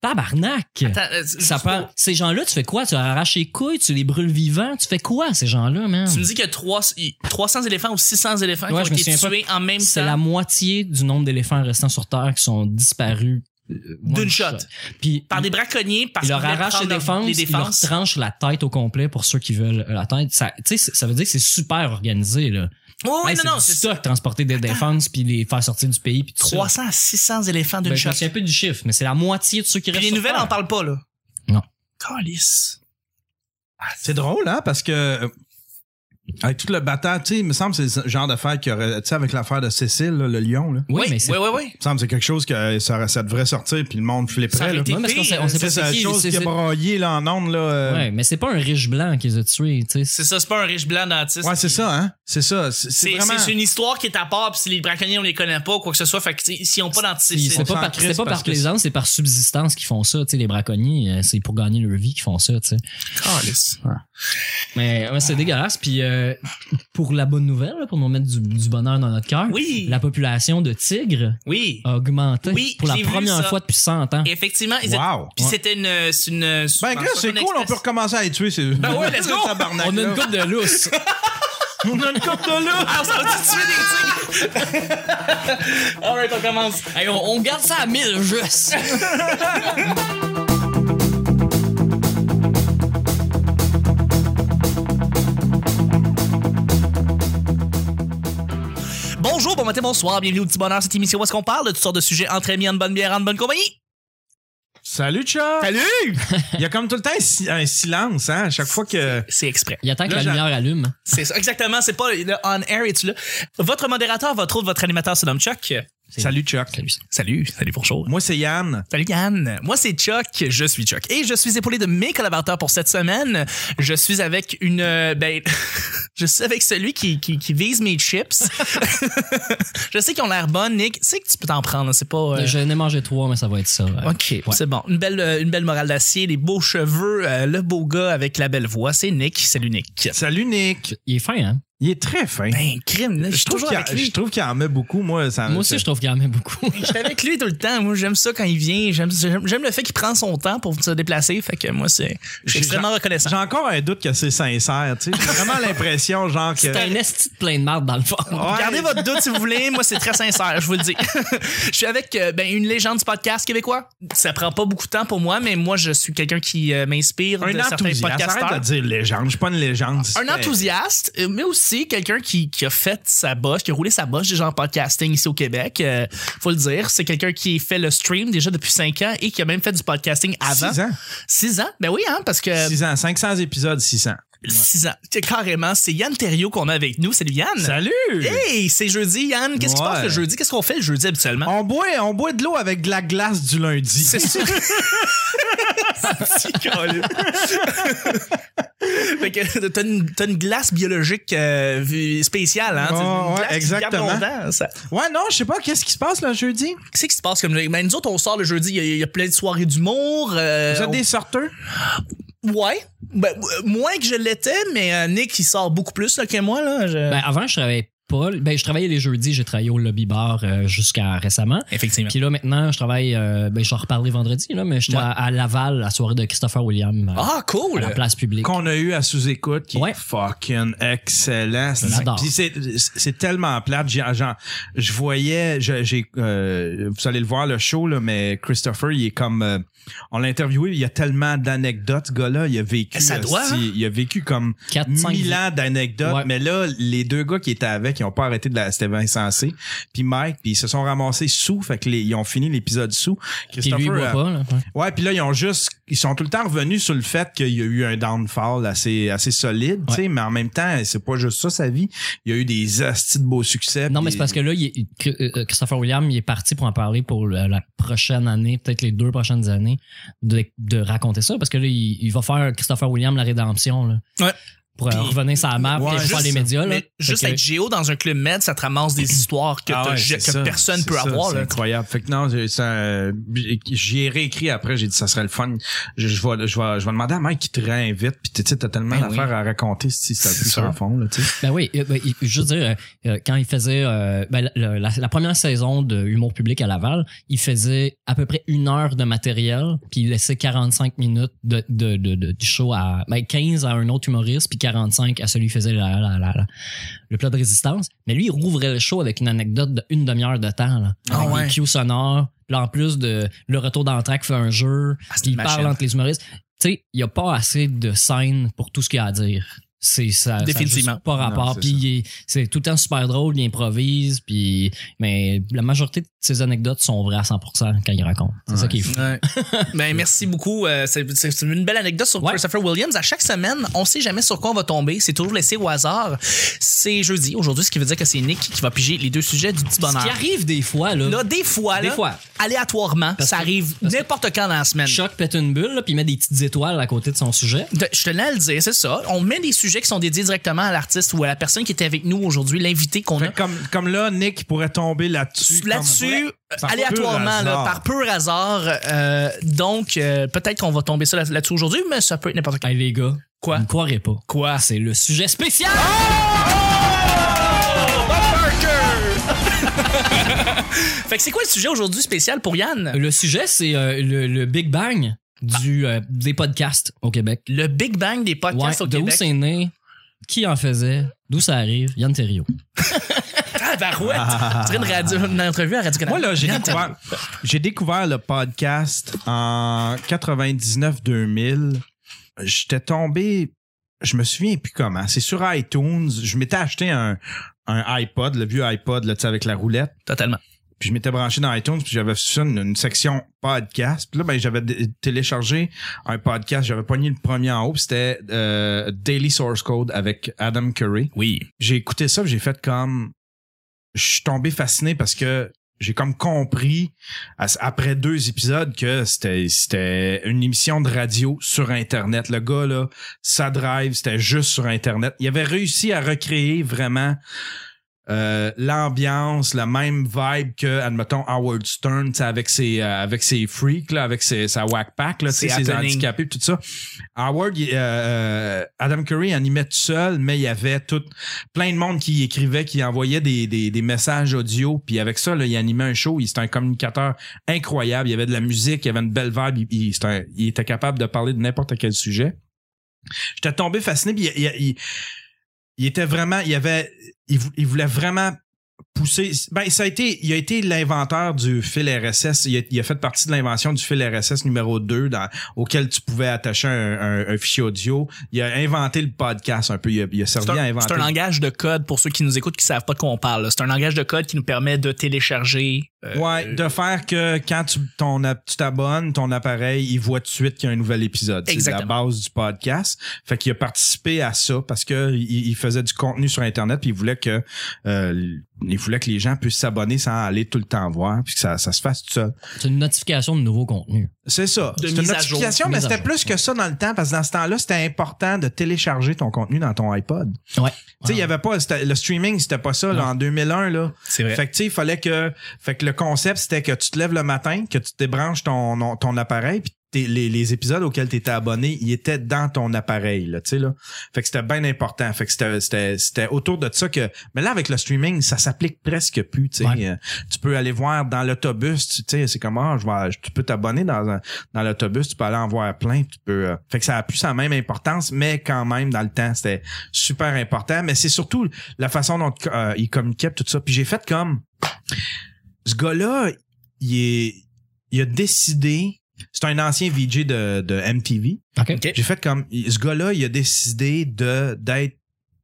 Tabarnak! Attends, euh, Ça pour- prend- Ces gens-là, tu fais quoi? Tu arraches les couilles, tu les brûles vivants, tu fais quoi, ces gens-là, man? Tu me dis qu'il y a trois- 300 éléphants ou 600 éléphants Ouais, qui ont été pas. tués en même C'est temps? la moitié du nombre d'éléphants restants sur Terre qui sont disparus. euh, D'une one shot. Puis Par des braconniers parce ils qu'ils leur arrachent les défenses, ils leur tranchent la tête au complet pour ceux qui veulent la tête. Ça, tu sais, c'est- ça veut dire que c'est super organisé, là. Oh, oui, Hey, non, non, c'est c'est ça. transporter des défenses puis les faire sortir du pays puis tout ça. 300 à 600 éléphants d'une Ben, me souviens un peu du chiffre, mais c'est la moitié de ceux qui Puis restent les nouvelles Terre. en parlent pas, là. Non. Calice. C'est drôle, hein, parce que euh, avec tout le bataille, tu sais, il me semble que c'est le genre d'affaire qui aurait, tu sais, avec l'affaire de Cécile, là, le lion, là. Oui, oui, mais c'est oui, oui, oui. Il me semble que c'est quelque chose que ça, ça devrait sortir puis le monde flipperait, là. été Ouais, parce qu'on sait- on sait C'est pas ça, c'est la qui, chose qui a broyé là en ondes, là. euh, Ouais, mais c'est pas un riche blanc qui les a tués, tu sais. C'est ça, c'est pas un riche blanc dentiste. Ouais, c'est ça, hein. C'est ça. C'est vraiment. c'est une histoire qui est à part, puis si les braconniers on les connaît pas ou quoi que ce soit, fait que s'ils ont pas d'anticipation. C'est pas, par, pas par plaisance, c'est par subsistance qu'ils font ça. Tu sais, les braconniers, euh, c'est pour gagner leur vie qu'ils font ça, tu sais. Mais c'est dégueulasse. Puis euh, pour la bonne nouvelle, pour nous mettre du, du bonheur dans notre cœur, Oui. la population de tigres Oui. a augmenté Oui, pour la première ça. fois depuis 100 ans. Effectivement, ils étaient- Wow. puis Ouais. c'était une, c'est une. Ben, gars, c'est cool, on peut recommencer à les tuer. Ben ouais, let's go. Tabarnak, On a une coupe de lousse. On a une coupe de lousse. Ah, on s'en va tuer des tigres. Alright, on commence. Hey, on, on garde ça à 1000 juste. Bon matin, bonsoir, bienvenue au petit bonheur, cette émission où est-ce qu'on parle de toutes sortes de sujets entre amis, en bonne bière, en bonne compagnie. Salut, Chuck. Salut! Il y a comme tout le temps un, si- un silence, hein, à chaque fois que. C'est exprès. Il attend que Là, la lumière allume. C'est ça, exactement, c'est pas le on air et tu là? Votre modérateur, votre autre, votre animateur se nomme Chuck. Salut, Chuck. Salut. Salut, salut bonjour. Moi, c'est Yann. Salut Yann, moi c'est Chuck, je suis Chuck et je suis épaulé de mes collaborateurs pour cette semaine. Je suis avec une euh, ben je suis avec celui qui, qui, qui vise mes chips. je sais qu'ils ont l'air bonnes, Nick. C'est que tu peux t'en prendre, c'est pas euh, Je n'ai mangé trois, mais ça va être ça. ouais. OK, c'est bon. Une belle euh, une belle morale d'acier, les beaux cheveux, euh, le beau gars avec la belle voix, c'est Nick. Salut Nick. Salut, Nick. Il est fin, hein? Il est très fin. Ben crime, là, je je, suis trouve qu'il avec a- lui. je trouve qu'il en met beaucoup, moi. Ça, Moi aussi, je trouve qu'il en met beaucoup. J'étais avec lui tout le temps. Moi, j'aime ça quand il vient. J'aime, le fait qu'il prend son temps pour se déplacer. Fait que moi, c'est, je suis extrêmement reconnaissant. J'ai encore un doute que c'est sincère. J'ai vraiment l'impression, genre, que. C'est un esti de plein de marde dans le fond. Ouais. Gardez votre doute si vous voulez. Moi, c'est très sincère, je vous le dis. je suis avec euh, ben, une légende du podcast québécois. Ça prend pas beaucoup de temps pour moi, mais moi, je suis quelqu'un qui euh, m'inspire Un de certains enthousiaste. podcasteurs. Arrête de dire légende. Je suis pas une légende. Un enthousiaste, euh, mais aussi quelqu'un qui, qui a fait sa bosse, qui a roulé sa bosse déjà en podcasting ici au Québec. Euh, faut le dire. C'est quelqu'un qui fait le stream déjà depuis 5 ans et qui a même fait du podcasting avant. 6 ans. 6 ans? Ben oui, hein, parce que 6 ans. 500 épisodes, 600. 6 ans. C'est Carrément, c'est Yann Terriot qu'on a avec nous. Salut Yann! Salut! Hey, c'est jeudi, Yann. Qu'est-ce qui se Ouais. passe le jeudi? Qu'est-ce qu'on fait le jeudi habituellement? On boit, on boit de l'eau avec de la glace du lundi. C'est sûr. Fait que t'as une, t'as une glace biologique euh, spéciale, hein? Une ouais, glace qui exactement. ça. Ouais, non, je sais pas, qu'est-ce qui se passe le jeudi? Qu'est-ce qui se passe comme ben, nous autres on sort le jeudi, il y a- il y, a plein de soirées d'humour. euh, Vous êtes on- des sorteurs? Ouais. Ben, euh, moins que je l'étais, mais euh, Nick il sort beaucoup plus là, que moi là. je- Ben, avant, je travaillais pas. Ben, je travaillais les jeudis, j'ai travaillé au lobby bar euh, jusqu'à récemment. Effectivement. Puis là, maintenant, je travaille, euh, ben, je reparlerai vendredi, là, mais j'étais Ouais. à, à Laval, la soirée de Christopher William, euh, Ah à cool. la place publique. Qu'on a eu à sous-écoute, qui Ouais. est fucking excellent. Puis c'est, c'est tellement plate. J'ai- genre, je voyais, je- j'ai, euh, vous allez le voir le show, là, mais Christopher, il est comme, euh, on l'a interviewé, il y a tellement d'anecdotes, ce gars-là. Il a vécu, Ça euh, doit, si- hein? il a vécu comme 4, 5 mille ans d'anecdotes. Ouais. Mais là, les deux gars qui étaient avec, ils ont pas arrêté de la, c'était Vincent C. Puis Mike, puis ils se sont ramassés sous, fait que les- ils ont fini l'épisode sous. Puis lui, il boit euh, pas, là. Ouais. Puis là ils ont juste ils sont tout le temps revenus sur le fait qu'il y a eu un downfall assez assez solide, tu sais, mais en même temps, c'est pas juste ça sa vie. Il y a eu des astis de beaux succès. Non, mais c'est parce que là, il euh, Christopher William, il est parti pour en parler pour la prochaine année, peut-être les deux prochaines années, de, de raconter ça, parce que là, il, il va faire Christopher William la rédemption. Là. Ouais. Pour euh, Puis- revenir sur la map Ouais, et faire les médias. Là. Juste que- être géo dans un club med, ça te ramasse des histoires que, Ah ouais, que ça, personne peut ça, avoir. C'est incroyable. Fait que non, euh, j'y ai réécrit après, j'ai dit ça serait le fun. Je, je vais, je vais, je vais demander à Mike qui te réinvite. Puis tu sais, t'as tellement Ben d'affaires à raconter si ça plus sûr. en fond, là. Ben oui, euh, ben, il- je veux dire, quand il faisait euh, ben, la, la- la première saison de Humour public à Laval, il faisait à peu près une heure de matériel, puis il laissait 45 minutes de, de, de, de- du show à ben, 15 à un autre humoriste, puis 45 à celui qui faisait la, la, la- la- le plat de résistance. Mais lui, il rouvrait le show avec une anecdote de une demi-heure de temps, là, Ah avec ouais. des cues sonores. Puis là, en plus de le retour d'entraque fait un jeu, Ah, il parle entre les humoristes. Tu sais, il y a pas assez de scènes pour tout ce qu'il y a à dire. C'est ça. ça Définitivement. juste pas rapport. c'est Puis ça. il est- c'est tout le temps super drôle, il improvise, puis mais la majorité de ses anecdotes sont vraies à 100% quand il raconte. C'est ça qui est fou. Ouais. ben, merci beaucoup. Euh, c'est une belle anecdote sur Ouais. Christopher Williams. À chaque semaine, on sait jamais sur quoi on va tomber. C'est toujours laissé au hasard. C'est jeudi aujourd'hui, ce qui veut dire que c'est Nick qui va piger les deux sujets du petit Ce bonheur. qui arrive des fois là, Là, des fois, Des là, fois. aléatoirement, Parce ça arrive n'importe quand dans la semaine. Choc pète une bulle, là, puis il met des petites étoiles à côté de son sujet. De- je tenais à le dire, c'est ça. On met des sujets qui sont dédiés directement à l'artiste ou à la personne qui était avec nous aujourd'hui, l'invité qu'on a. comme, comme là, Nick pourrait tomber là-dessus. Là-dessus, aléatoirement, là, hasard. par pur hasard. euh, donc, euh, peut-être qu'on va tomber ça là- là-dessus aujourd'hui, mais ça peut être n'importe quand. Hey les gars, Quoi? vous ne croirez pas. Quoi? C'est le sujet spécial. Fait que c'est quoi le sujet aujourd'hui spécial pour Yann? Le sujet c'est euh, le, le Big Bang du euh, des podcasts au Québec. Le Big Bang des podcasts Ouais, au de où Québec. c'est né, qui en faisait, d'où ça arrive, Yann Terriot. Ah, barouette! Tu une, radio, une entrevue à Radio-Canada. Moi, là, j'ai découvert, j'ai découvert le podcast en 99-2000. J'étais tombé, je me souviens plus comment. C'est sur iTunes. Je m'étais acheté un, un iPod, le vieux iPod, là, tu sais, avec la roulette. Totalement. Puis je m'étais branché dans iTunes, puis j'avais ça une, une section podcast. Puis là, ben, j'avais téléchargé un podcast. J'avais pogné le premier en haut, c'était euh, Daily Source Code avec Adam Curry Oui. j'ai écouté ça, j'ai fait comme je suis tombé fasciné parce que j'ai comme compris après deux épisodes que c'était c'était une émission de radio sur internet. Le gars là, ça drive, c'était juste sur internet. Il avait réussi à recréer vraiment euh, l'ambiance, la même vibe que admettons Howard Stern, avec ses euh, avec ses freaks là, avec ses, sa whack pack là, ses handicapés tout ça. Howard, euh, euh, Adam Curry animait tout seul, mais il y avait tout plein de monde qui écrivait, qui envoyait des, des, des messages audio. Puis avec ça, là, il animait un show. Il C'était un communicateur incroyable. Il y avait de la musique, il y avait une belle vibe. Il, il- c'était un- il était capable de parler de n'importe quel sujet. J'étais tombé fasciné. Puis il, il- il- il était vraiment, il avait, il, vou- il voulait vraiment pousser. Ben, ça a été, il a été l'inventeur du fil RSS. Il a, il a fait partie de l'invention du fil RSS numéro 2 dans, auquel tu pouvais attacher un, un- un fichier audio. Il a inventé le podcast un peu. Il a, il a servi à inventer. c'est un langage de code pour ceux qui nous écoutent qui savent pas de quoi on parle. C'est un langage de code qui nous permet de télécharger. euh, Ouais, de faire que quand tu ton tu t'abonnes, ton appareil, il voit tout de suite qu'il y a un nouvel épisode. C'est la base du podcast. Fait qu'il a participé à ça parce que il, il faisait du contenu sur internet puis il voulait que euh, il voulait que les gens puissent s'abonner sans aller tout le temps voir puis que ça, ça se fasse tout seul. C'est une notification de nouveau contenu. C'est ça. C'est une notification, mais c'était plus que ça dans le temps parce que dans ce temps-là, c'était important de télécharger ton contenu dans ton iPod. Ouais. Tu sais, il y avait pas c'était- le streaming, c'était pas ça là, en 2001 là. C'est vrai. Fait que tu sais, il fallait que fait que le concept c'était que tu te lèves le matin, que tu débranches ton ton, appareil puis les, les épisodes auxquels tu étais abonné, ils étaient dans ton appareil là, tu sais là. Fait que c'était bien important. Fait que c'était autour de ça que mais là avec le streaming, ça s'applique presque plus, tu sais. Ouais. Euh, Tu peux aller voir dans l'autobus, tu sais, c'est comme ah, je vais tu peux t'abonner dans un dans l'autobus, tu peux aller en voir plein, tu peux euh, fait que ça a plus sa même importance, mais quand même dans le temps, c'était super important, mais c'est surtout la façon dont euh, il communiquait tout ça. Puis j'ai fait comme ce gars-là, il est il a décidé c'est un ancien VJ de, de MTV. OK. OK. J'ai fait comme ce gars-là, il a décidé de d'être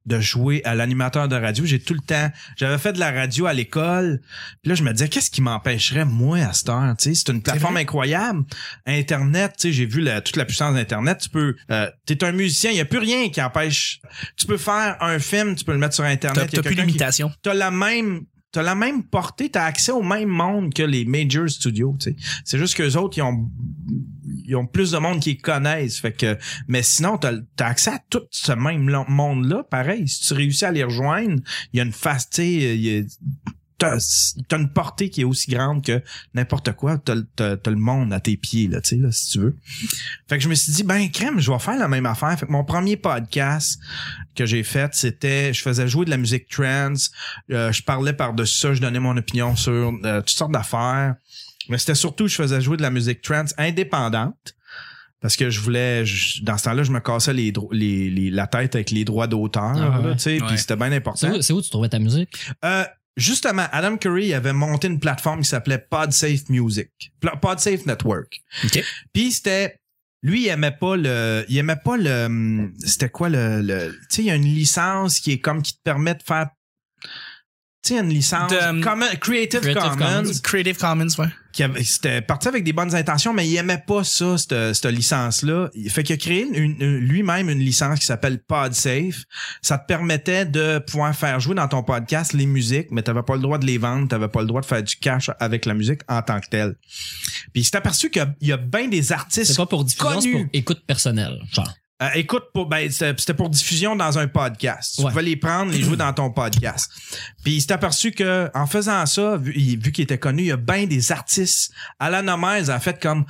de jouer à l'animateur de radio. J'ai tout le temps, j'avais fait de la radio à l'école. Puis là, je me disais, qu'est-ce qui m'empêcherait, moi, à cette heure? Tu sais, c'est une plateforme incroyable. Internet, tu sais, j'ai vu la- toute la puissance d'Internet. Tu peux, euh, t'es un musicien, il y a plus rien qui empêche. Tu peux faire un film, tu peux le mettre sur Internet. T'as plus d'imitation. t'as la même t'as la même portée, t'as accès au même monde que les major studios. C'est juste qu'eux autres, ils ont ils ont plus de monde qui connaissent. Fait que, mais sinon, t'as as accès à tout ce même monde-là. Pareil, si tu réussis à les rejoindre, il y a une face, tu t'as t'as une portée qui est aussi grande que n'importe quoi. T'as t'as t'as le monde à tes pieds, là, tu sais, là, si tu veux. Fait que je me suis dit, ben, crème, je vais faire la même affaire. Fait que mon premier podcast que j'ai fait, c'était, je faisais jouer de la musique trance. Euh, je parlais par-dessus ça, je donnais mon opinion sur euh, toutes sortes d'affaires. Mais c'était surtout, je faisais jouer de la musique trance indépendante. Parce que je voulais, je- dans ce temps-là, je me cassais les, les, les- la tête avec les droits d'auteur, Ah ouais. tu sais, puis c'était bien C'est important. où, c'est où tu trouvais ta musique? Euh, justement, Adam Curry avait monté une plateforme qui s'appelait PodSafe Music, PodSafe Network. OK. Puis c'était lui il aimait pas le il aimait pas le hum, c'était quoi le, le tu sais il y a une licence qui est comme qui te permet de faire tu sais une licence De, Common- Creative, Creative Commons, Commons. Creative Commons, ouais. qui avait- c'était parti avec des bonnes intentions mais il aimait pas ça cette, cette licence là fait qu'il a créé une- une- lui-même une licence qui s'appelle PodSafe ça te permettait de pouvoir faire jouer dans ton podcast les musiques mais t'avais pas le droit de les vendre t'avais pas le droit de faire du cash avec la musique en tant que telle puis il s'est aperçu qu'il y a- il y a bien des artistes C'est pas pour diffusion, c'est connu. pour écoute personnelle. Genre. Euh, écoute, pour, ben, c'était pour diffusion dans un podcast. Tu Ouais. pouvais les prendre, les jouer dans ton podcast. Puis il s'est aperçu que en faisant ça, vu, il- vu qu'il était connu, il y a bien des artistes. Alan Nomez a fait comme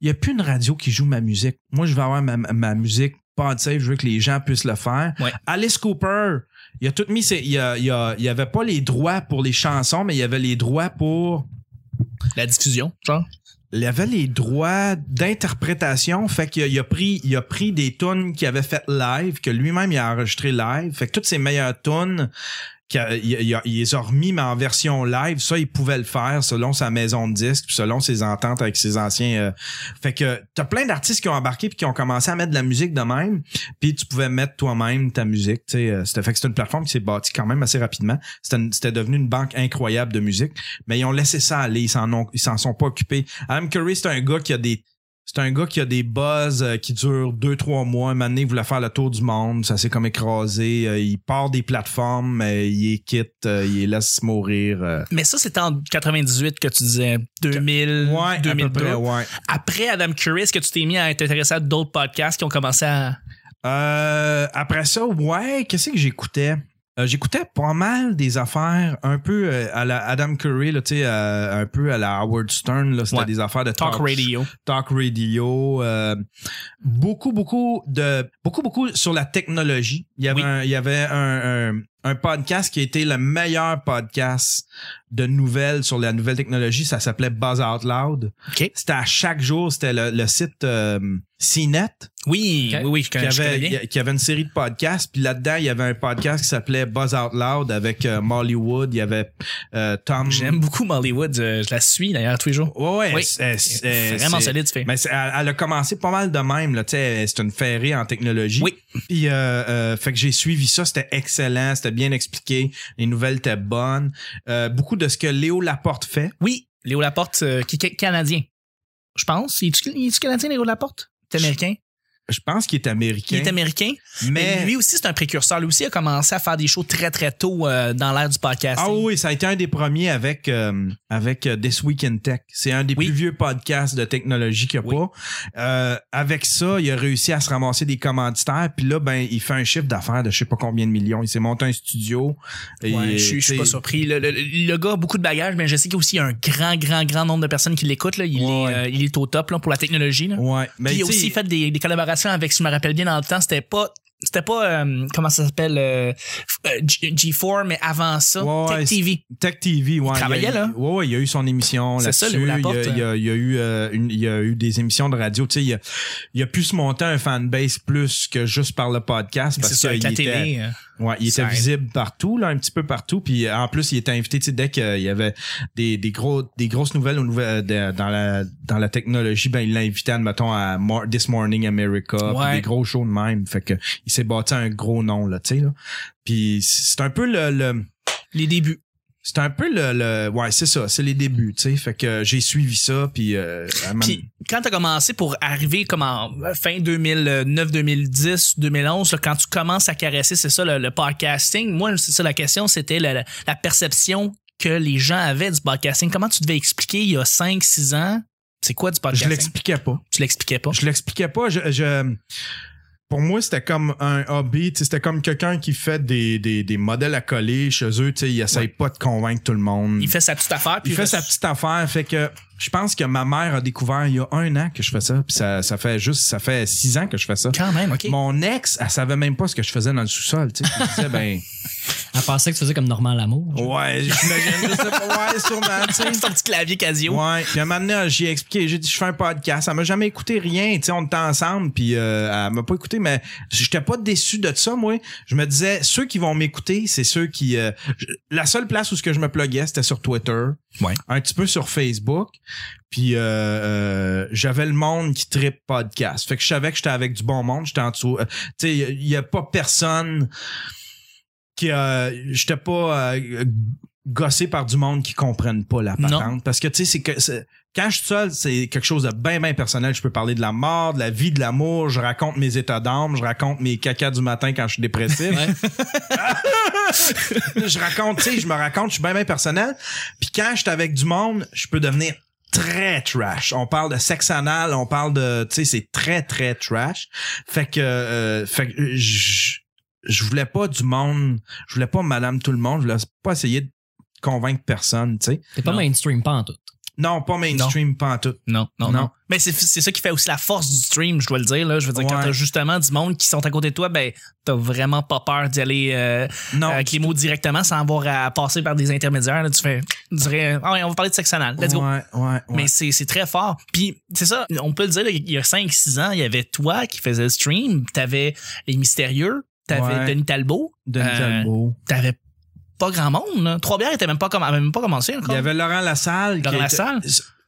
il y a plus une radio qui joue ma musique. Moi, je vais avoir ma, ma musique PodSafe, je veux que les gens puissent le faire. Ouais. Alice Cooper, il a tout mis ses, il a, il y a, il y avait pas les droits pour les chansons, mais il y avait les droits pour La diffusion, genre? Il avait les droits d'interprétation, fait qu'il a, il pris il a pris des tunes qu'il avait fait live, que lui-même il a enregistré live, fait que toutes ses meilleures tunes qu'il les a remis mais en version live, ça il pouvait le faire selon sa maison de disques, selon ses ententes avec ses anciens euh, fait que t'as plein d'artistes qui ont embarqué puis qui ont commencé à mettre de la musique de même, puis tu pouvais mettre toi-même ta musique, euh, c'était fait que c'est une plateforme qui s'est bâtie quand même assez rapidement. C'était devenu une banque incroyable de musique mais ils ont laissé ça aller, ils s'en ils s'en sont pas occupés. Adam Curry, c'est un gars qui a des c'est un gars qui a des buzz euh, qui durent deux trois mois. Donné, il voulait faire le tour du monde, ça s'est comme écrasé. Euh, il part des plateformes, mais il les quitte, euh, il les laisse mourir. euh. Mais ça, c'était en 98 que tu disais 2000, Ouais, à peu 2002. près, ouais. Après Adam Curry, est-ce que tu t'es mis à t'intéresser à d'autres podcasts qui ont commencé à. Euh, après ça, ouais, qu'est-ce que j'écoutais? Euh, j'écoutais pas mal des affaires un peu euh, à la Adam Curry, là, tu sais, euh, un peu à la Howard Stern, là, c'était Ouais. des affaires de Talk Radio. talk radio, euh, beaucoup, beaucoup de, beaucoup, beaucoup sur la technologie. Il y avait, Oui. un, il y avait un, un, un podcast qui a été le meilleur podcast de nouvelles sur la nouvelle technologie. Ça s'appelait Buzz Out Loud. OK. C'était à chaque jour, c'était le, le site euh, CNET Oui, oui, oui, je qui connais, je connais avait, qui avait une série de podcasts. Puis là-dedans, il y avait un podcast qui s'appelait Buzz Out Loud avec euh, Molly Wood. Il y avait euh, Tom. J'aime beaucoup Mollywood. euh, Je la suis d'ailleurs tous les jours. Ouais, ouais. Oui. c'est- c'est- Vraiment c'est- solide, tu fais. mais elle, elle a commencé pas mal de même, là, tu sais, c'est une ferrée en technologie. Oui. Puis, fait que j'ai suivi ça, c'était excellent, c'était bien expliqué, les nouvelles étaient bonnes. Euh, beaucoup de ce que Léo Laporte fait. Oui, Léo Laporte, euh, qui est canadien. Je pense. Il est-tu canadien, Léo Laporte? Est américain? Je pense qu'il est américain. Il est américain. mais Mais lui aussi, c'est un précurseur. Lui aussi a commencé à faire des shows très, très tôt euh, dans l'ère du podcast. ah oui, ça a été un des premiers avec euh, avec euh, This Week in Tech. C'est un des Oui. plus vieux podcasts de technologie qu'il n'y a Oui. pas. Euh, avec ça, il a réussi à se ramasser des commanditaires. Puis là, ben, il fait un chiffre d'affaires de je sais pas combien de millions. Il s'est monté un studio. Et, Ouais, je, je suis pas surpris. Le, le- le gars a beaucoup de bagages, mais je sais qu'il y a aussi un grand, grand, grand nombre de personnes qui l'écoutent. Il, Ouais. est, il est au top là, pour la technologie. Là. Ouais, mais Puis il a aussi fait des, des collaborations avec, si je me rappelle bien dans le temps, c'était pas c'était pas euh, comment ça s'appelle euh, euh, G- G4 mais avant ça Ouais, Tech TV Tech TV, ouais. Il travaillait, y a, là. Ouais, ouais, il y a eu son émission C'est ça, là-dessus. Léo il, y a, Laporte, il, y a, il y a eu euh, une, il y a eu des émissions de radio. Tu sais, il a, il a pu se monter un fanbase plus que juste par le podcast c'est parce ça avec qu'il la était, télé euh. Ouais, il était visible partout, là, un petit peu partout. Puis euh, en plus, il était invité, tu sais, dès qu'il y avait des, des gros, des grosses nouvelles aux nouvelles de- dans la, dans la technologie, ben il l'a invité, admettons, à This Morning America, puis Ouais. des gros shows de même. Fait que il s'est bâti un gros nom, là, tu sais, là. Puis c'est un peu le, le les débuts c'est un peu le, le ouais c'est ça c'est les débuts tu sais fait que j'ai suivi ça puis euh, Puis quand t'as commencé pour arriver comme en fin 2009, 2010, 2011, là, quand tu commences à caresser, c'est ça le, le podcasting. Moi, c'est ça la question, c'était la, la- perception que les gens avaient du podcasting. Comment tu devais expliquer il y a 5, 6 ans C'est quoi du Je podcasting? l'expliquais pas. Tu l'expliquais pas? Je l'expliquais pas. Je, je- pour moi, c'était comme un hobby. C'était comme quelqu'un qui fait des, des, des modèles à coller chez eux. Il essaye pas de convaincre tout le monde. Il fait sa petite affaire. Puis Il fait reste- sa petite affaire. Fait que je pense que ma mère a découvert il y a un an que je fais ça. Puis ça, ça fait juste, ça fait six ans que je fais ça. Quand même, OK. Mon ex, elle savait même pas ce que je faisais dans le sous-sol. tu sais. Elle disait, ben, Elle pensait que tu faisais comme Normand Lamour. ouais, j'imagine, je sais pas, ouais, sûrement, tu sais. C'est ton petit clavier Casio. Ouais, puis à un moment donné, j'ai expliqué, j'ai dit je fais un podcast, elle m'a jamais écouté rien, tu sais, on était ensemble puis euh, elle m'a pas écouté mais j'étais pas déçu de ça moi. Je me disais ceux qui vont m'écouter, c'est ceux qui euh, je- la seule place où ce que je me pluguais, c'était sur Twitter, Ouais. un petit peu sur Facebook. Puis euh, euh, j'avais le monde qui tripe podcast. Fait que je savais que j'étais avec du bon monde, j'étais en dessous. euh, tu sais, il y, a pas personne qui euh, j'étais pas euh, gossé par du monde qui comprenne pas la Non. patente parce que tu sais c'est que c'est- quand je suis seul, c'est quelque chose de bien bien personnel, je peux parler de la mort, de la vie, de l'amour, je raconte mes états d'âme, je raconte mes cacas du matin quand je suis dépressif. Je raconte, tu sais, je me raconte, je suis bien bien personnel. Puis quand je suis avec du monde, je peux devenir très trash. On parle de sexe anal, on parle de, tu sais, c'est très très trash. Fait que, euh, fait que je, je voulais pas du monde, je voulais pas Madame tout le monde, je voulais pas essayer de convaincre personne, tu sais. T'es pas Non. mainstream, pas en tout. Non, pas mainstream, pas en tout. Non, non, Non. non. Mais c'est c'est ça qui fait aussi la force du stream, je dois le dire. Là. Je veux dire, quand t'as justement du monde qui sont à côté de toi, ben, t'as vraiment pas peur d'y aller euh, Non. avec les mots directement sans avoir à passer par des intermédiaires. Là. Tu fais, tu dirais, ah ouais, on va parler de sexe anal. Let's go. Ouais, ouais, ouais. Mais c'est c'est très fort. Puis c'est ça, on peut le dire, là, il y a 5-6 ans, il y avait toi qui faisais le stream, t'avais les mystérieux, t'avais Ouais. Denis Talbot, Denis Euh, Talbot. t'avais pas grand monde. Là. Trois-Bières était même pas, même pas commencé encore. Il y avait Laurent Lassalle. Laurent était- Lassalle?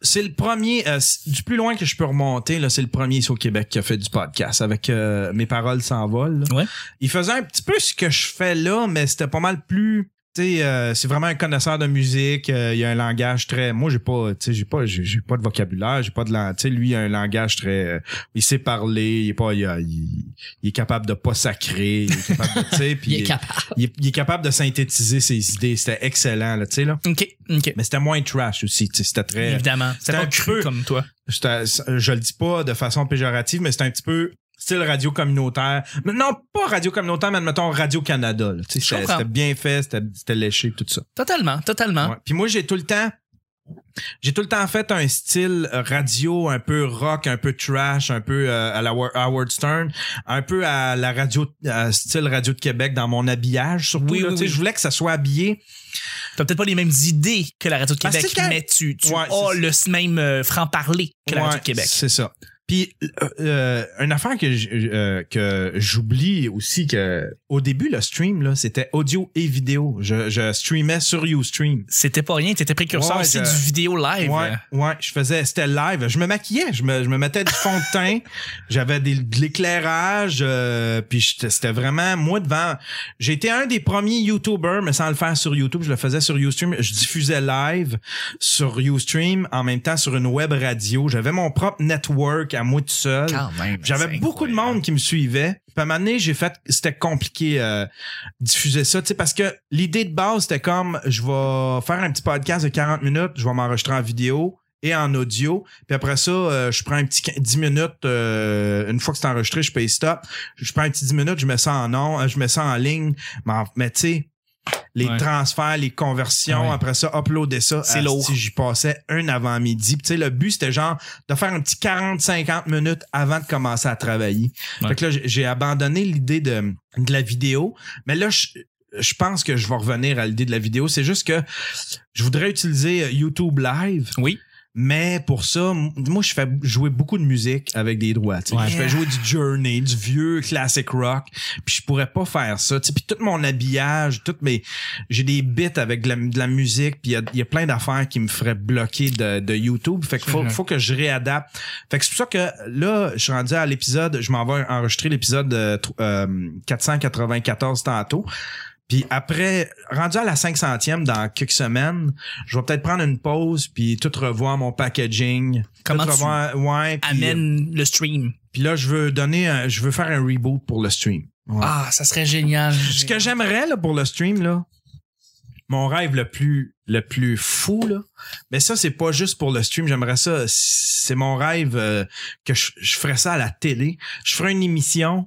C'est le premier, euh, du plus loin que je peux remonter, là, c'est le premier ici au Québec qui a fait du podcast avec euh, Mes paroles s'envolent. Ouais. Il faisait un petit peu ce que je fais là, mais c'était pas mal plus. Tu sais, euh, c'est vraiment un connaisseur de musique. euh, il a un langage très. Moi, j'ai pas, tu sais, j'ai pas, j'ai pas de vocabulaire, j'ai pas de lang- Tu sais, lui, il a un langage très. euh, il sait parler, il est pas, il, a- il- il est capable de pas sacrer, il est capable de, puis Il est capable. il est, il est capable de synthétiser ses idées. C'était excellent, là, tu sais là. OK, OK. Mais c'était moins trash aussi, c'était très. Évidemment. c'était C'était un pas cru peu- comme toi. C'était- je le dis pas de façon péjorative, mais c'est un petit peu style radio communautaire. Mais non, pas radio communautaire, mais mettons Radio Canada. là. Tu sais, Je C'était bien fait, c'était léché, tout ça. Totalement, totalement. Ouais. Puis moi, j'ai tout le temps. J'ai tout le temps fait un style radio un peu rock, un peu trash, un peu euh, à la Wa- Howard Stern, un peu à la radio, à style radio de Québec dans mon habillage surtout. Oui, là. oui, oui. Je voulais que ça soit habillé. T'as peut-être pas les mêmes idées que la radio de Parce Québec, mais tu, tu Ouais, as le même euh, franc-parler que la radio de Québec. C'est ça. Puis euh, euh, une affaire que euh, que j'oublie aussi que au début le stream là c'était audio et vidéo. Je, je streamais sur UStream. C'était pas rien, t'étais précurseur aussi du vidéo live. Ouais, ouais, je faisais c'était live. Je me maquillais, je me, je me mettais du fond de teint, j'avais des, de l'éclairage, euh, puis j'étais- c'était vraiment moi devant. Été un des premiers YouTubers, mais sans le faire sur YouTube, je le faisais sur UStream. Je diffusais live sur UStream en même temps sur une web radio. J'avais mon propre network à moi tout seul. J'avais beaucoup de monde qui me suivait. Puis à un moment donné, j'ai fait, c'était compliqué euh, diffuser ça, tu sais, parce que l'idée de base, c'était comme, je vais faire un petit podcast de 40 minutes, je vais m'enregistrer en vidéo et en audio. Puis après ça, euh, je prends un petit 10 minutes, euh, une fois que c'est enregistré, je paye stop. Je prends un petit 10 minutes, je mets ça en nom, je mets ça en ligne. Mais, mais tu sais, les Ouais. transferts, les conversions, Ouais. après ça, uploader ça. C'est lourd. J'y passais un avant-midi. Tu sais, le but, c'était genre de faire un petit 40-50 minutes avant de commencer à travailler. Ouais. Fait que là, j'ai- abandonné l'idée de, de la vidéo. Mais là, je, je pense que je vais revenir à l'idée de la vidéo. C'est juste que je voudrais utiliser euh, YouTube Live. Oui. Mais pour ça, moi, je fais jouer beaucoup de musique avec des sais. Ouais. Je fais jouer du Journey, du vieux classic rock. Puis je pourrais pas faire ça. Puis tout mon habillage, toutes mes, j'ai des bits avec de la, de la musique. Puis il y a, il y a plein d'affaires qui me feraient bloquer de, de YouTube. Fait qu'il faut, faut que je réadapte. Fait que c'est pour ça que là, je suis rendu à l'épisode. Je m'en vais enregistrer l'épisode euh, 494 tantôt. Puis après, rendu à la 500e dans quelques semaines, je vais peut-être prendre une pause puis tout revoir mon packaging. Comment tout tu revoir, ouais, puis, Amène le stream? puis là, je veux donner, un- je veux faire un reboot pour le stream. Ouais. Ah, ça serait génial. Ce que j'aimerais là pour le stream là, mon rêve le plus le plus fou là. Mais ça c'est pas juste pour le stream, j'aimerais ça c'est mon rêve euh, que je, je ferais ça à la télé. Je ferais une émission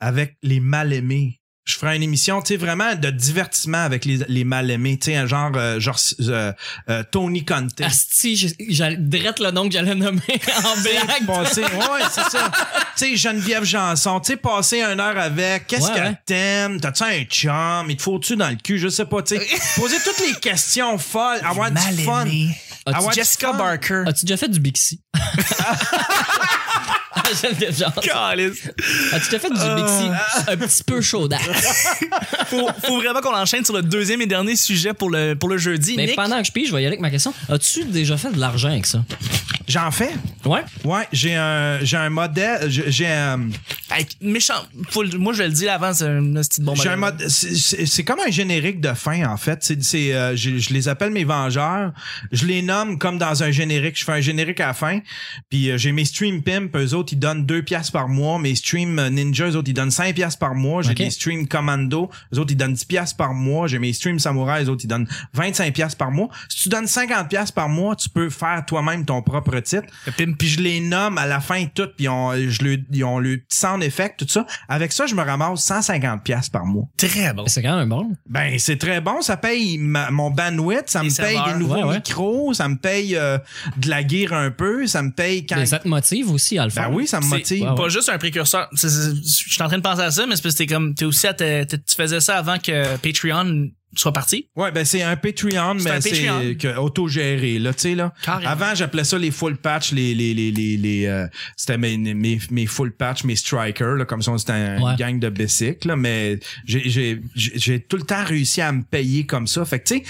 avec les mal-aimés. Je ferais une émission, tu sais, vraiment de divertissement avec les, les mal-aimés, tu sais, un genre, euh, genre euh, euh, Tony Conte. Asti, j'ai- j'allais drette le nom que j'allais nommer en blague. passer, ouais, c'est ça. Tu sais, Geneviève Janson, tu sais, passer une heure avec, qu'est-ce Ouais, qu'elle ouais. t'aime? T'as-tu un chum? Il te faut-tu dans le cul? Je sais pas, tu sais. Poser toutes les questions folles, avoir du Mal fun. Jessica fun. Barker? As-tu déjà fait du Bixi? Geneviève Janson. Calice. As-tu déjà fait du Bixi un petit peu chaudasse? faut, faut vraiment qu'on enchaîne sur le deuxième et dernier sujet pour le, pour le jeudi. Mais Nick, pendant que je pige, je vais y aller avec ma question. As-tu déjà fait de l'argent avec ça? J'en fais? Ouais? Ouais, j'ai un, j'ai un modèle, j'ai j'ai un, hey, méchant. Faut le- moi, je le dis avant, c'est un petit bon J'ai un modèle. mode, c'est- c'est c'est comme un générique de fin en fait. C'est, c'est, euh, je, je les appelle mes vengeurs. Je les nomme comme dans un générique. Je fais un générique à la fin. Puis euh, j'ai mes stream pimp, eux autres ils donnent 2 piastres par mois. Mes stream euh, ninja, eux autres ils donnent 5 piastres par mois. J'ai Ok. des stream commando, eux autres ils donnent 10 piastres par mois. J'ai mes stream samouraï, eux autres ils donnent 25 piastres par mois. Si tu donnes 50 piastres par mois, tu peux faire toi-même ton propre titre. Puis je les nomme à la fin tout, puis on, je le, ils ont le sound effect, tout ça. Avec ça, je me ramasse 150 piastres par mois. Très bon. C'est quand même bon. Ben, c'est très bon. Ça paye ma- mon bandwidth, ça Les me paye serveurs. des nouveaux Ouais, ouais. micros, ça me paye euh, de la gear un peu, ça me paye quand... Mais ça te motive aussi à le faire. Ben oui, ça me C'est motive. Pas juste un précurseur. Je suis en train de penser à ça, mais c'est parce que t'es comme, t'es aussi à te- te- tu faisais ça avant que Patreon soit parti. Ouais, ben c'est un Patreon, C'est mais un Patreon. c'est que autogéré, là, tu sais, là. Carrément. Avant, j'appelais ça les full patch, les, les, les, les, les euh, c'était mes, mes, mes full patch, mes strikers, là, comme si on c'était un Ouais. gang de bicycles, là, mais j'ai, j'ai, j'ai j'ai tout le temps réussi à me payer comme ça. Fait que, tu sais,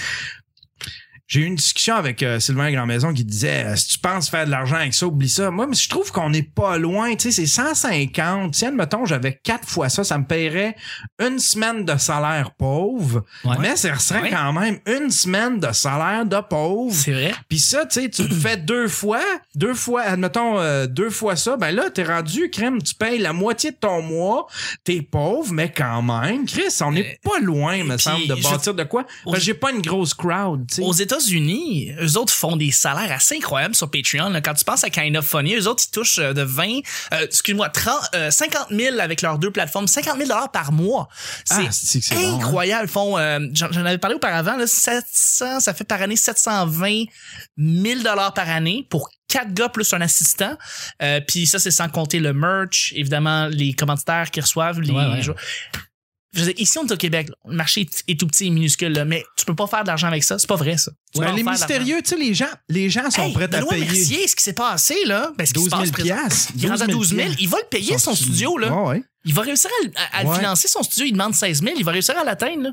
j'ai eu une discussion avec euh, Sylvain Grandmaison qui disait euh, si tu penses faire de l'argent avec ça, oublie ça. Moi, mais je trouve qu'on n'est pas loin. Tu sais, c'est 150. Tiens, admettons, j'avais quatre fois ça, ça me paierait une semaine de salaire pauvre. Ouais. Mais ça serait Ouais. quand même une semaine de salaire de pauvre. C'est vrai. Puis ça, tu sais, tu le fais deux fois, deux fois, admettons, euh, deux fois ça, ben là, t'es rendu, crème, tu payes la moitié de ton mois, t'es pauvre, mais quand même, Chris, on n'est pas loin, me semble, de je- bâtir de quoi. Que j'ai pas une grosse crowd, tu sais. Aux États-Unis, eux autres font des salaires assez incroyables sur Patreon. là. Quand tu penses à Kind of Funny, eux autres, ils touchent euh, de 20, euh, excuse-moi, 30, euh, 50 000 avec leurs deux plateformes, 50 000 dollars par mois. C'est Ah, c'est bon, hein? incroyable. Ils font, euh, j'en avais parlé auparavant, là, 700, ça fait par année 720 000 dollars par année pour quatre gars plus un assistant. Euh, Puis ça, c'est sans compter le merch, évidemment, les commanditaires qu'ils reçoivent, les Ouais, ouais. Je veux dire, ici, on est au Québec. là. Le marché est- tout petit et minuscule, là, mais tu peux pas faire de l'argent avec ça. C'est pas vrai, ça. Tu les mystérieux, tu sais, les gens, les gens sont Hey, prêts à Benoît payer Mercier, ce qui s'est passé, là, ben, ce qui 12 se 000 passe présent- piastres. Il est rendu à 12 000. Il va le payer, son, studio, là. Ouais, ouais. Il va réussir à, le- à- à le Ouais. financer, son studio. Il demande 16 000. Il va réussir à l'atteindre, là.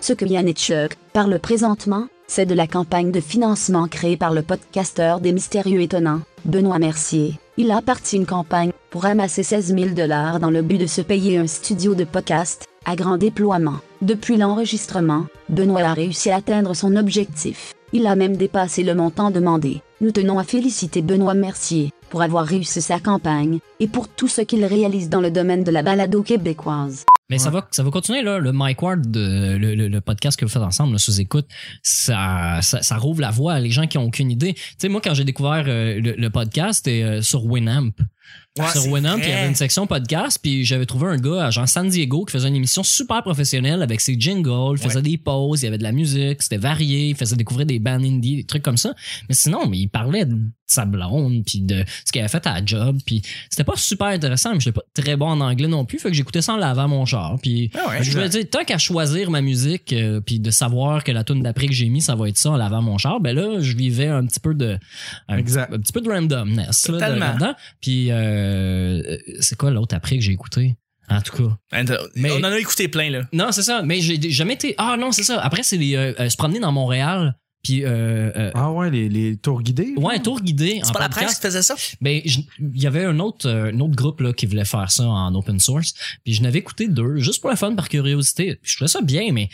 Ce que Yann et Chuck parlent présentement, c'est de la campagne de financement créée par le podcasteur des mystérieux étonnants, Benoît Mercier. Il a parti une campagne pour amasser 16 000 dollars dans le but de se payer un studio de podcast à grand déploiement. Depuis l'enregistrement, Benoît a réussi à atteindre son objectif. Il a même dépassé le montant demandé. Nous tenons à féliciter Benoît Mercier pour avoir réussi sa campagne et pour tout ce qu'il réalise dans le domaine de la balado québécoise. Mais ça va, ça va continuer là. Le Mike Ward, le, le- le podcast que vous faites ensemble, là, sous écoute, ça, ça, ça rouvre la voie à les gens qui ont aucune idée. Tu sais, moi quand j'ai découvert euh, le, le podcast, c'était euh, sur Winamp. Ouais, sur Winamp, il y avait une section podcast, puis j'avais trouvé un gars à genre San Diego qui faisait une émission super professionnelle avec ses jingles, il faisait Ouais. des pauses, il y avait de la musique, c'était varié, il faisait découvrir des bands indie, des trucs comme ça. Mais sinon, mais il parlait de sa blonde, puis de ce qu'elle avait fait à la job, puis c'était pas super intéressant, mais j'étais pas très bon en anglais non plus, fait que j'écoutais ça en lavant mon char, puis Ah ouais, je dire, tant qu'à choisir ma musique, euh, puis de savoir que la tune d'après que j'ai mis, ça va être ça en lavant mon char, ben là, je vivais un petit peu de un, Exact. un petit peu de randomness là, de- là-dedans. Puis euh, c'est quoi l'autre après que j'ai écouté? En tout cas. Mais- On en a écouté plein, là. Non, c'est ça, mais j'ai jamais été Ah non, c'est ça. Après c'est les euh, euh, se promener dans Montréal puis euh, euh, Ah ouais, les, les tours guidés. Ouais, un tour guidé. C'est pas la presse qui faisait ça? Ben, il y avait un autre, euh, un autre groupe là, qui voulait faire ça en open source. Puis je n'avais écouté deux, juste pour le fun, par curiosité. Puis je trouvais ça bien, mais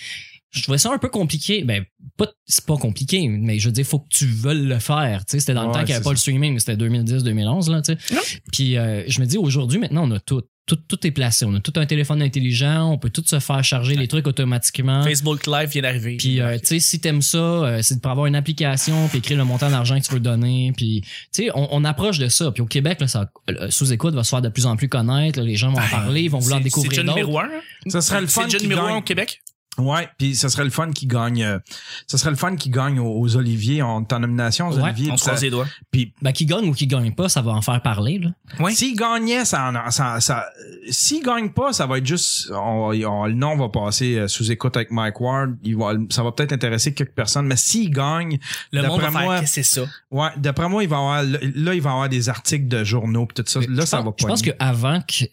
je trouvais ça un peu compliqué. Ben, pas, c'est pas compliqué, mais je veux dire, faut que tu veuilles le faire. Tu sais, c'était dans le temps qu'il n'y avait c'est pas le streaming, mais c'était 2010-2011, là, tu sais. Ouais. Puis euh, je me dis, aujourd'hui, maintenant, on a tout. tout, tout est placé. On a tout un téléphone intelligent, on peut tout se faire charger les trucs automatiquement. Facebook Live vient d'arriver. Puis, euh, tu sais, si t'aimes ça, euh, c'est pour avoir une application, puis écrire le montant d'argent que tu veux donner. Puis, tu sais, on, on approche de ça. Puis au Québec, là, ça, euh, sous-écoute va se faire de plus en plus connaître. là, les gens vont en parler, ils vont vouloir en C'est- découvrir C'est d'autres. numéro un. Ça serait le C'est fun déjà qui numéro un au Québec? Ouais, puis ce serait le fun qui gagne. euh, ce serait le fun qui gagne aux, aux Oliviers. Est en nomination aux Ouais, Oliviers. On croise les doigts. Puis Ben, qui gagne ou qui gagne pas, ça va en faire parler, là. Oui. s'il gagnait, ça, en- ça, ça, s'il gagne pas, ça va être juste, on, on- le nom va passer euh, sous écoute avec Mike Ward. Il va, ça va peut-être intéresser quelques personnes, mais s'il gagne, Le monde va d'après faire moi, que c'est ça. ouais, d'après moi, il va avoir, là, il va avoir des articles de journaux pis tout ça. Là, Je ça pense- va pas. Je pense qu'avant que,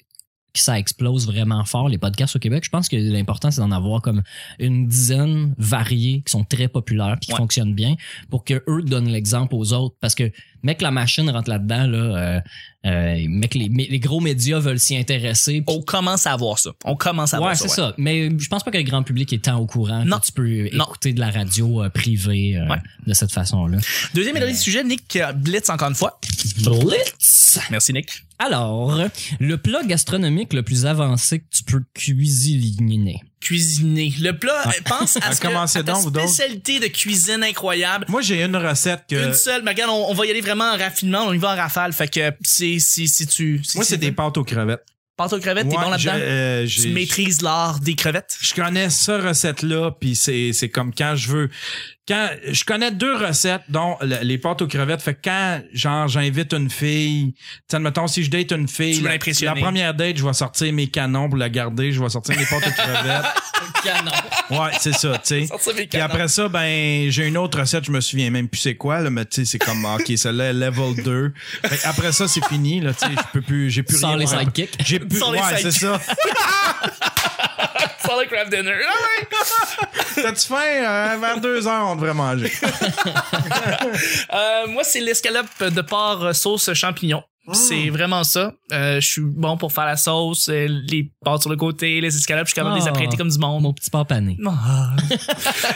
que ça explose vraiment fort, les podcasts au Québec, je pense que l'important, c'est d'en avoir comme une dizaine variés qui sont très populaires puis qui Ouais. fonctionnent bien pour que eux donnent l'exemple aux autres. Parce que, mec, la machine rentre là-dedans, là, euh, euh, mec, les, les gros médias veulent s'y intéresser. On commence à voir ça. On commence à ouais, voir c'est ça. ça. Mais je pense pas que le grand public est tant au courant Non. que tu peux Non. écouter de la radio euh, privée euh, Ouais. de cette façon-là. Deuxième et dernier sujet, Nick euh, Blitz encore une fois. Blitz! Merci Nick. Alors, le plat gastronomique le plus avancé que tu peux cuisiner? Cuisiner. Le plat, euh, pense à, Ah, ce que, à ta donc, spécialité de cuisine incroyable. Moi, j'ai une recette que. Une seule, mais regarde, on, on va y aller vraiment en raffinement, on y va en rafale. Fait que si, si, si tu. Si Moi, c'est des pâtes aux crevettes. Pâtes aux crevettes, t'es Ouais, bon là-dedans? je- euh, Tu maîtrises l'art des crevettes? je connais cette recette-là, puis c'est, c'est comme quand je veux. Quand je connais deux recettes, dont le- les pâtes aux crevettes. Fait que quand genre j'invite une fille, tu sais, admettons si je date une fille, Tu veux la, l'impressionner. la première date, je vais sortir mes canons pour la garder, je vais sortir mes pâtes aux crevettes. Canon. Ouais, c'est ça, tu sais. Sortir mes Puis canons. après ça, ben j'ai une autre recette, je me souviens même plus c'est quoi, là, mais tu sais, c'est comme ok, celle-là est level 2. Fait que après ça, c'est fini, là, tu sais, je peux plus, j'ai plus Sans rien. les sidekicks. J'ai plus, Sans les ouais, c'est ça. Sans le craft dinner. Ah. T'as-tu faim? Euh, vers deux heures, on devrait manger. Euh, moi, c'est l'escalope de porc euh, sauce champignon. C'est vraiment ça. Euh, je suis bon pour faire la sauce, les pâtes sur le côté, les escalopes, je suis capable de les Ah. apprêter comme du monde. Mon petit porc pané. Ah.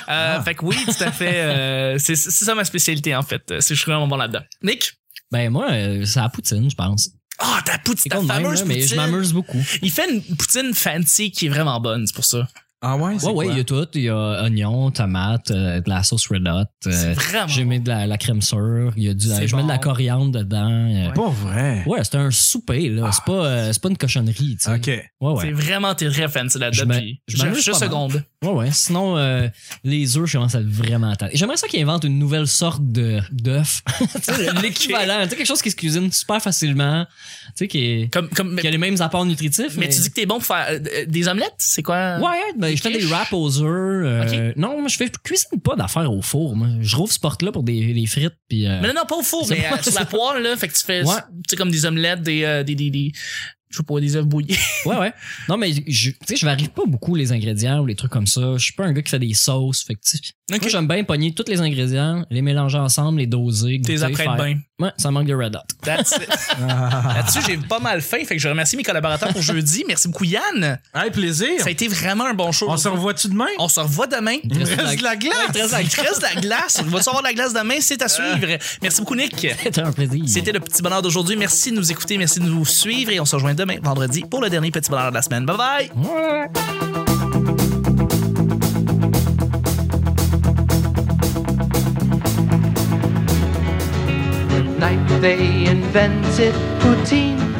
Euh, Fait que oui, tout à fait. euh, c'est ça ma spécialité en fait. C'est je suis vraiment bon là-dedans. Nick? Ben moi, c'est la poutine, je pense. Ah, ta poutine, C'est ta même, fameuse là, mais je poutine. m'amuse beaucoup. Il fait une poutine fancy qui est vraiment bonne, c'est pour ça. Ah ouais, c'est Ouais, ouais, il y a tout. Il y a oignons, tomates, euh, de la sauce red hot. C'est euh, vraiment J'ai mis de la, la crème sûre. Il y a du, C'est je mets de la coriandre dedans. euh. Pas vrai. Ouais, c'est un souper, là. C'est pas, euh, c'est pas une cochonnerie, tu sais. OK. Ouais, C'est ouais. vraiment t'es très fancy Je là-dedans. je Je m'amuse je mal. seconde. Ouais, ouais. Sinon, euh, les œufs, je commence à être vraiment tanné. J'aimerais ça qu'ils inventent une nouvelle sorte de d'œuf. Sais, L'équivalent. Tu sais, quelque chose qui se cuisine super facilement. Tu sais, qui, est- Comme, comme, qui a les mêmes apports nutritifs. mais tu dis que t'es bon pour faire euh, des omelettes? C'est quoi? Ouais, ben, je fais des wraps aux œufs. euh, Non, moi, je fais je cuisine pas d'affaires au four. Moi. Je rouvre ce porte-là pour des, des frites. Puis, Mais non, non, pas au four, C'est mais sur la poêle, là. Fait que tu fais, Ouais. comme des omelettes, des, des, des, des- je sais pas, des œufs bouillis. Ouais, ouais. Non, mais je, tu sais, je varie pas beaucoup les ingrédients ou les trucs comme ça. Je suis pas un gars qui fait des sauces. Fait que, tu sais, Ok. moi, j'aime bien pogner tous les ingrédients, les mélanger ensemble, les doser. T'es après bien. Ouais, ça manque de red hot. That's it. Là-dessus, j'ai pas mal faim. Fait que je remercie mes collaborateurs pour jeudi. Merci beaucoup, Yann. Hey, plaisir. Ça a été vraiment un bon show. On se revoit-tu demain? On se revoit demain. Il me reste de la glace. Il te reste, il te reste de la glace. On va avoir de la glace demain? C'est à suivre. Merci beaucoup, Nick. C'était un plaisir. C'était le petit bonheur d'aujourd'hui. Merci de nous écouter. Merci de nous suivre. Et on se rejoint demain, vendredi, pour le dernier petit bonheur de la semaine. Bye bye. Ouais. They invented poutine.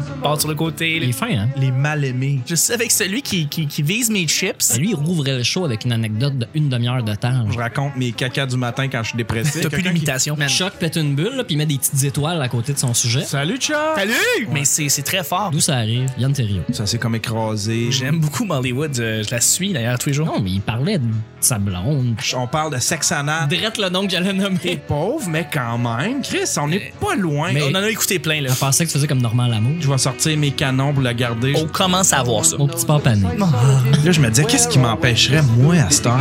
Was pâtes sur le côté. Il est les- fin, hein? Les mal-aimés. Je suis avec celui qui, qui, qui vise mes chips. Lui, il rouvrait le show avec une anecdote de une demi-heure de temps. Je raconte mes cacas du matin quand je suis dépressé. T'as plus qui- d'imitation. man. Choc pète une bulle, là, puis il met des petites étoiles à côté de son sujet. Salut, Chuck! Salut! Mais c'est très fort. D'où ça arrive? Yann Terriot. Ça s'est comme écrasé. J'aime beaucoup Mollywood. euh, Je la suis d'ailleurs tous les jours. Non, mais il parlait de sa blonde. On parle de sexe anal. Drette le nom que j'allais nommer. Pauvre, mais quand même. Chris, on n'est pas loin. Mais- On en a écouté plein là. Elle pensait que tu faisais comme Normand Lamour. Je vais sortir mes canons pour la garder. On commence à voir ça. Mon petit pané. Là, je me disais, qu'est-ce qui m'empêcherait, moi, à cette heure?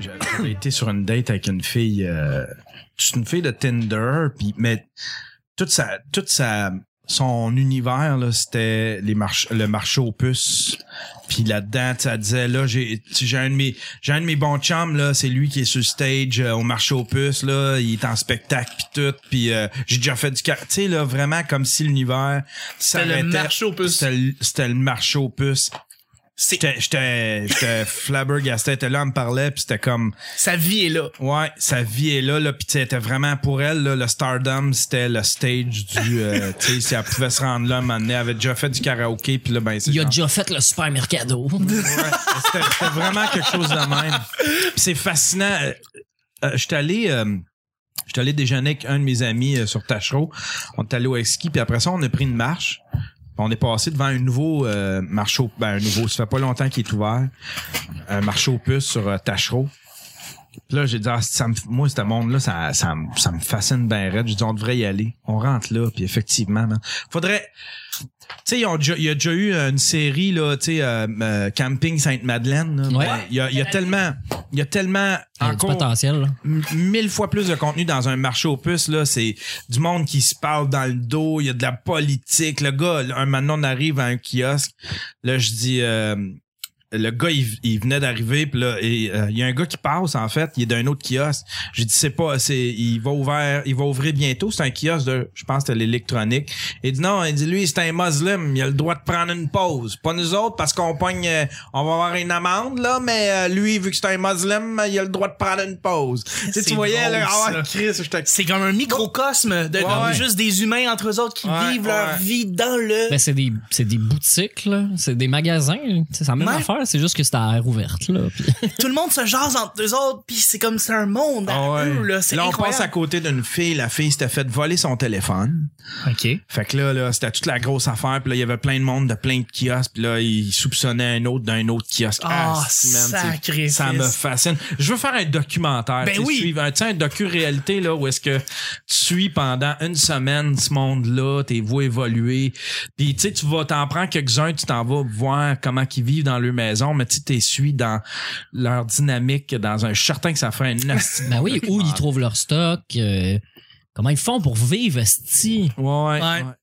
J'avais été sur une date avec une fille, euh, c'est une fille de Tinder, puis mais toute sa, toute sa, son univers là, c'était les marches, le marché aux puces, puis là-dedans, elle disait, là, j'ai j'ai un, de mes- j'ai un de mes bons chums, là, c'est lui qui est sur le stage euh, au marché aux puces, là. Il est en spectacle, puis tout. Puis euh, j'ai déjà fait du... Tu sais, là, vraiment comme si l'univers C'était le marché aux puces. C'était le- C'était le marché aux puces. J'étais j'étais- j'étais flabbergasté. Là, elle me parlait, puis c'était comme... Sa vie est là. Ouais, sa vie est là, là, puis tu sais, elle était vraiment pour elle, là, le stardom, c'était le stage du, euh, tu sais, si elle pouvait se rendre là, un moment donné, elle avait déjà fait du karaoké, puis là, ben, c'est Il a déjà fait le super mercado. Ouais, c'était c'était vraiment quelque chose de même. C'est fascinant. Euh, euh, J'étais allé, euh, j'étais allé déjeuner avec un de mes amis euh, sur Tachereau. On est allé au ski, puis après ça, on a pris une marche. On est passé devant un nouveau euh, marché ben, un nouveau, ça fait pas longtemps qu'il est ouvert. Un marché aux puces sur euh, Tachereau. Là, j'ai dit, ah, ça me, moi, ce monde-là, ça, ça, me- ça me fascine bien raide. J'ai dit, on devrait y aller. On rentre là, puis effectivement, man. Faudrait, tu sais, il y a déjà eu une série, là, tu sais, euh, euh, Camping Sainte-Madeleine. Ouais. Ben, Il y, a, il y a tellement, il y a tellement Il y a du encore potentiel. là. mille fois plus de contenu dans un marché aux puces, là. C'est du monde qui se parle dans le dos, il y a de la politique. Le gars, un maintenant, on arrive à un kiosque. Là, je dis, euh, le gars, il, il venait d'arriver, puis là, et, euh, il y a un gars qui passe, en fait, il est d'un autre kiosque. J'ai dit, c'est pas, c'est, il va ouvrir, il va ouvrir bientôt. C'est un kiosque de, je pense, de l'électronique. Il dit non, il dit, lui, c'est un musulman, il a le droit de prendre une pause. Pas nous autres, parce qu'on pogne, euh, on va avoir une amende, là, mais euh, lui, vu que c'est un musulman, il a le droit de prendre une pause. Tu sais, C'est tu voyais, drôle, là, ah. Chris, C'est comme un microcosme de Ouais, juste des humains entre eux autres qui Ouais, vivent leur vie dans le. Ben, c'est des, c'est des boutiques, là. C'est des magasins. C'est la même Ouais. affaire. C'est juste que c'est à air ouverte, là. Puis- Tout le monde se jase entre eux autres, puis c'est comme c'est un monde à Ah ouais. eux, là. C'est Là, on incroyable. passe à côté d'une fille. La fille s'était fait voler son téléphone. OK. Fait que là, là c'était toute la grosse affaire. Puis là, il y avait plein de monde de plein de kiosques. Puis là, il soupçonnait un autre d'un autre kiosque. Ah, man, c'est- sacrifice. Ça me fascine. Je veux faire un documentaire. Ben oui. suivre un, tu sais, un docu-réalité, là, où est-ce que tu suis pendant une semaine ce monde-là, t'es vois évoluer. Puis, tu sais, tu vas t'en prendre quelques-uns, tu t'en vas voir comment ils vivent dans leur maison, mais tu t'es suis dans leur dynamique, dans un, certain que ça fait un Ben oui, où ils trouvent leur stock. euh, comment ils font pour vivre? Ouais. Ouais.